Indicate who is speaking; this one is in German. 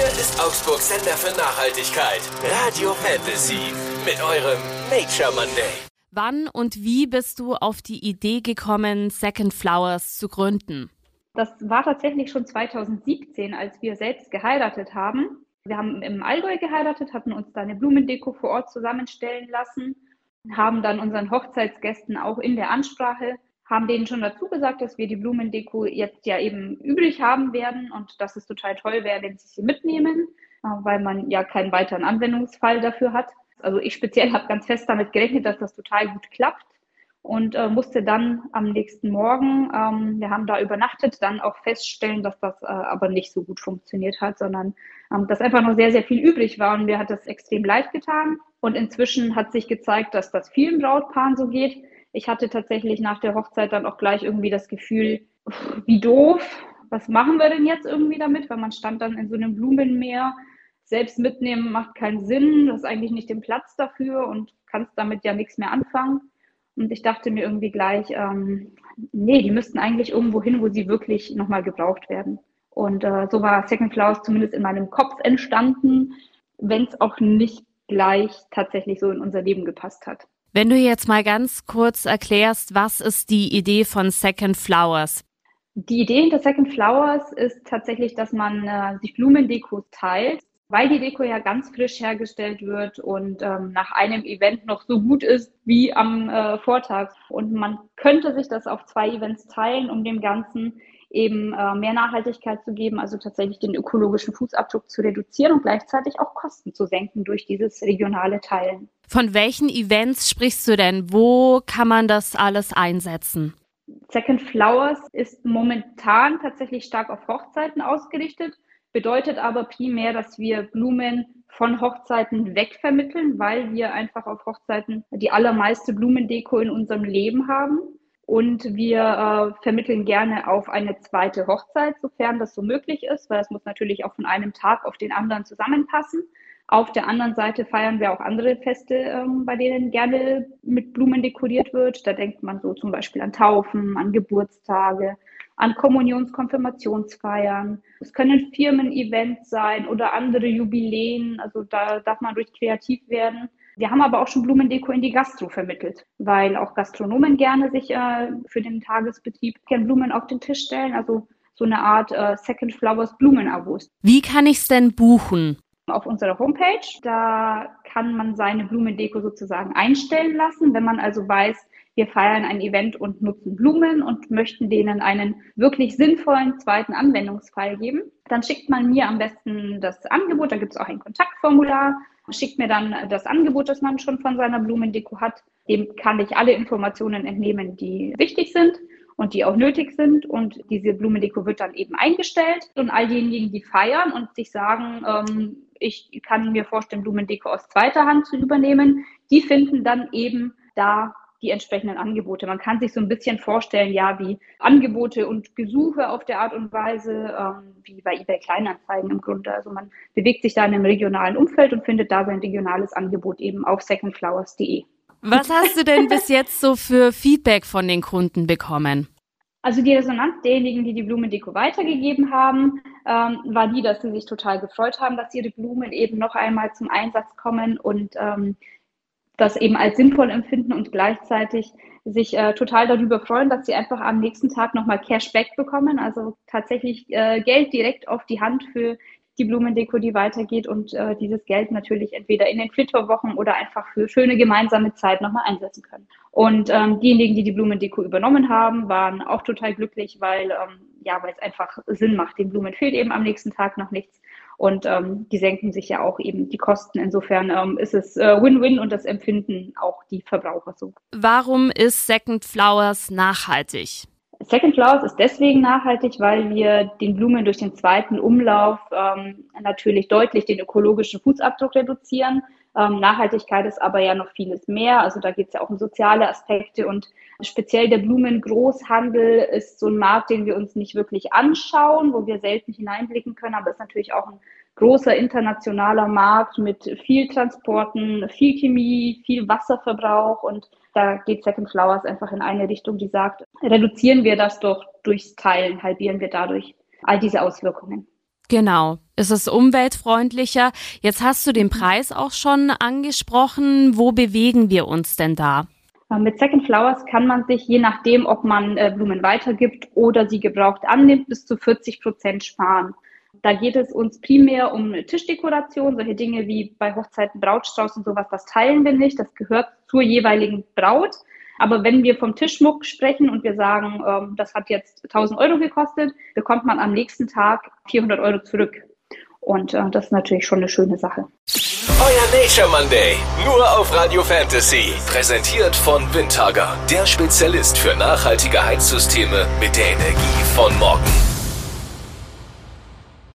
Speaker 1: Hier ist Augsburg Sender für Nachhaltigkeit. Radio Fantasy. Mit eurem Nature Monday.
Speaker 2: Wann und wie bist du auf die Idee gekommen, Second Flowers zu gründen?
Speaker 3: Das war tatsächlich schon 2017, als wir selbst geheiratet haben. Wir haben im Allgäu geheiratet, hatten uns da eine Blumendeko vor Ort zusammenstellen lassen, haben dann unseren Hochzeitsgästen auch in der Ansprache haben denen schon dazu gesagt, dass wir die Blumendeko jetzt ja eben übrig haben werden und dass es total toll wäre, wenn sie sie mitnehmen, äh, weil man ja keinen weiteren Anwendungsfall dafür hat. Also ich speziell habe ganz fest damit gerechnet, dass das total gut klappt und äh, musste dann am nächsten Morgen, ähm, wir haben da übernachtet, dann auch feststellen, dass das äh, aber nicht so gut funktioniert hat, sondern ähm, dass einfach noch sehr, sehr viel übrig war und mir hat das extrem leid getan. Und inzwischen hat sich gezeigt, dass das vielen Brautpaaren so geht ich hatte tatsächlich nach der Hochzeit dann auch gleich irgendwie das Gefühl, wie doof, was machen wir denn jetzt irgendwie damit? Weil man stand dann in so einem Blumenmeer. Selbst mitnehmen macht keinen Sinn, du hast eigentlich nicht den Platz dafür und kannst damit ja nichts mehr anfangen. Und ich dachte mir irgendwie gleich, ähm, nee, die müssten eigentlich irgendwo hin, wo sie wirklich nochmal gebraucht werden. Und äh, so war Second Flowers zumindest in meinem Kopf entstanden, wenn es auch nicht gleich tatsächlich so in unser Leben gepasst hat.
Speaker 2: Wenn du jetzt mal ganz kurz erklärst, was ist die Idee von Second Flowers?
Speaker 3: Die Idee hinter Second Flowers ist tatsächlich, dass man äh, sich Blumendekos teilt, weil die Deko ja ganz frisch hergestellt wird und ähm, nach einem Event noch so gut ist wie am äh, Vortag. Und man könnte sich das auf zwei Events teilen, um dem Ganzen eben äh, mehr Nachhaltigkeit zu geben, also tatsächlich den ökologischen Fußabdruck zu reduzieren und gleichzeitig auch Kosten zu senken durch dieses regionale Teilen.
Speaker 2: Von welchen Events sprichst du denn? Wo kann man das alles einsetzen?
Speaker 3: Second Flowers ist momentan tatsächlich stark auf Hochzeiten ausgerichtet, bedeutet aber primär, dass wir Blumen von Hochzeiten wegvermitteln, weil wir einfach auf Hochzeiten die allermeiste Blumendeko in unserem Leben haben. Und wir äh, vermitteln gerne auf eine zweite Hochzeit, sofern das so möglich ist, weil es muss natürlich auch von einem Tag auf den anderen zusammenpassen. Auf der anderen Seite feiern wir auch andere Feste, ähm, bei denen gerne mit Blumen dekoriert wird. Da denkt man so zum Beispiel an Taufen, an Geburtstage, an Kommunions-, Konfirmationsfeiern. Es können Firmen-Events sein oder andere Jubiläen. Also da darf man ruhig kreativ werden. Wir haben aber auch schon Blumendeko in die Gastro vermittelt, weil auch Gastronomen gerne sich äh, für den Tagesbetrieb gerne Blumen auf den Tisch stellen. Also so eine Art äh, Second Flowers Blumenabos.
Speaker 2: Wie kann ich es denn buchen?
Speaker 3: Auf unserer Homepage, da kann man seine Blumendeko sozusagen einstellen lassen, wenn man also weiß, wir feiern ein Event und nutzen Blumen und möchten denen einen wirklich sinnvollen zweiten Anwendungsfall geben. Dann schickt man mir am besten das Angebot, da gibt es auch ein Kontaktformular schickt mir dann das Angebot, das man schon von seiner Blumendeko hat. Dem kann ich alle Informationen entnehmen, die wichtig sind und die auch nötig sind. Und diese Blumendeko wird dann eben eingestellt. Und all diejenigen, die feiern und sich sagen, ähm, ich kann mir vorstellen, Blumendeko aus zweiter Hand zu übernehmen, die finden dann eben da die entsprechenden Angebote. Man kann sich so ein bisschen vorstellen, ja, wie Angebote und Gesuche auf der Art und Weise, ähm, wie bei eBay Kleinanzeigen im Grunde. Also man bewegt sich da in einem regionalen Umfeld und findet da sein regionales Angebot eben auf secondflowers.de.
Speaker 2: Was hast du denn bis jetzt so für Feedback von den Kunden bekommen?
Speaker 3: Also die Resonanz derjenigen, die die Blumendeko weitergegeben haben, ähm, war die, dass sie sich total gefreut haben, dass ihre Blumen eben noch einmal zum Einsatz kommen und ähm, das eben als sinnvoll empfinden und gleichzeitig sich äh, total darüber freuen, dass sie einfach am nächsten Tag nochmal Cashback bekommen, also tatsächlich äh, Geld direkt auf die Hand für die Blumendeko, die weitergeht und äh, dieses Geld natürlich entweder in den Flitterwochen oder einfach für schöne gemeinsame Zeit nochmal einsetzen können. Und ähm, diejenigen, die die Blumendeko übernommen haben, waren auch total glücklich, weil ähm, ja, weil es einfach Sinn macht. Den Blumen fehlt eben am nächsten Tag noch nichts und ähm, die senken sich ja auch eben die Kosten. Insofern ähm, ist es äh, Win-Win und das empfinden auch die Verbraucher so.
Speaker 2: Warum ist Second Flowers nachhaltig?
Speaker 3: Second Flowers ist deswegen nachhaltig, weil wir den Blumen durch den zweiten Umlauf ähm, natürlich deutlich den ökologischen Fußabdruck reduzieren. Ähm, Nachhaltigkeit ist aber ja noch vieles mehr. Also da geht es ja auch um soziale Aspekte und speziell der Blumengroßhandel ist so ein Markt, den wir uns nicht wirklich anschauen, wo wir selten hineinblicken können, aber ist natürlich auch ein großer internationaler Markt mit viel Transporten, viel Chemie, viel Wasserverbrauch und da geht Second Flowers einfach in eine Richtung, die sagt, reduzieren wir das doch durchs Teilen, halbieren wir dadurch all diese Auswirkungen.
Speaker 2: Genau. Es ist umweltfreundlicher. Jetzt hast du den Preis auch schon angesprochen. Wo bewegen wir uns denn da?
Speaker 3: Äh, mit Second Flowers kann man sich, je nachdem, ob man äh, Blumen weitergibt oder sie gebraucht annimmt, bis zu 40 Prozent sparen. Da geht es uns primär um Tischdekoration, solche Dinge wie bei Hochzeiten Brautstrauß und sowas, das teilen wir nicht, das gehört zur jeweiligen Braut. Aber wenn wir vom Tischmuck sprechen und wir sagen, ähm, das hat jetzt 1000 Euro gekostet, bekommt man am nächsten Tag 400 Euro zurück. Und äh, das ist natürlich schon eine schöne Sache.
Speaker 1: Euer Nature Monday, nur auf Radio Fantasy. Präsentiert von Windhager, der Spezialist für nachhaltige Heizsysteme mit der Energie von morgen.